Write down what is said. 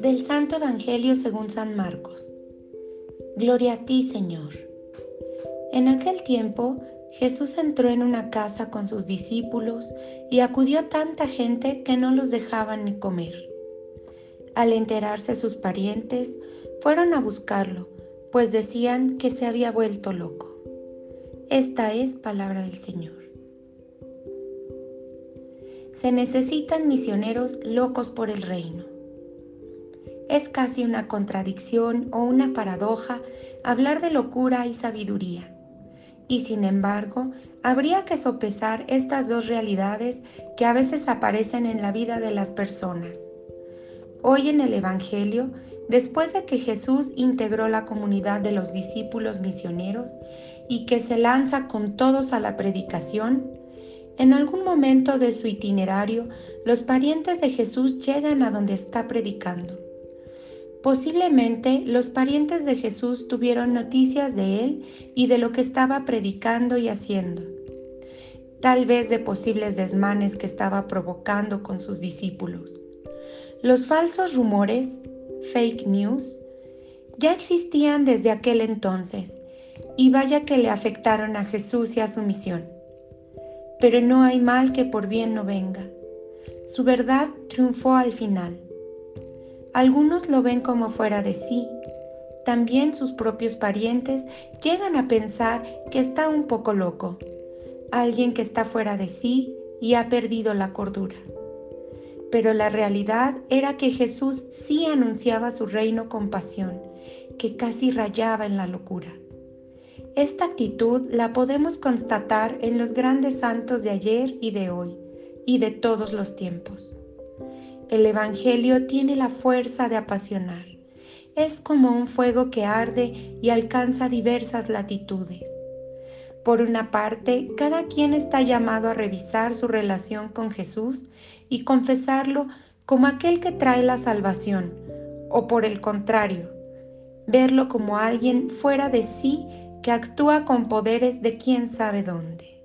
Del Santo Evangelio según San Marcos. Gloria a ti, Señor. En aquel tiempo Jesús entró en una casa con sus discípulos y acudió tanta gente que no los dejaban ni comer. Al enterarse sus parientes, fueron a buscarlo, pues decían que se había vuelto loco. Esta es palabra del Señor. Se necesitan misioneros locos por el reino. Es casi una contradicción o una paradoja hablar de locura y sabiduría. Y sin embargo, habría que sopesar estas dos realidades que a veces aparecen en la vida de las personas. Hoy en el Evangelio, después de que Jesús integró la comunidad de los discípulos misioneros y que se lanza con todos a la predicación, en algún momento de su itinerario, los parientes de Jesús llegan a donde está predicando. Posiblemente los parientes de Jesús tuvieron noticias de él y de lo que estaba predicando y haciendo. Tal vez de posibles desmanes que estaba provocando con sus discípulos. Los falsos rumores, fake news, ya existían desde aquel entonces y vaya que le afectaron a Jesús y a su misión. Pero no hay mal que por bien no venga. Su verdad triunfó al final. Algunos lo ven como fuera de sí. También sus propios parientes llegan a pensar que está un poco loco, alguien que está fuera de sí y ha perdido la cordura. Pero la realidad era que Jesús sí anunciaba su reino con pasión, que casi rayaba en la locura. Esta actitud la podemos constatar en los grandes santos de ayer y de hoy, y de todos los tiempos. El Evangelio tiene la fuerza de apasionar. Es como un fuego que arde y alcanza diversas latitudes. Por una parte, cada quien está llamado a revisar su relación con Jesús y confesarlo como aquel que trae la salvación, o por el contrario, verlo como alguien fuera de sí actúa con poderes de quién sabe dónde.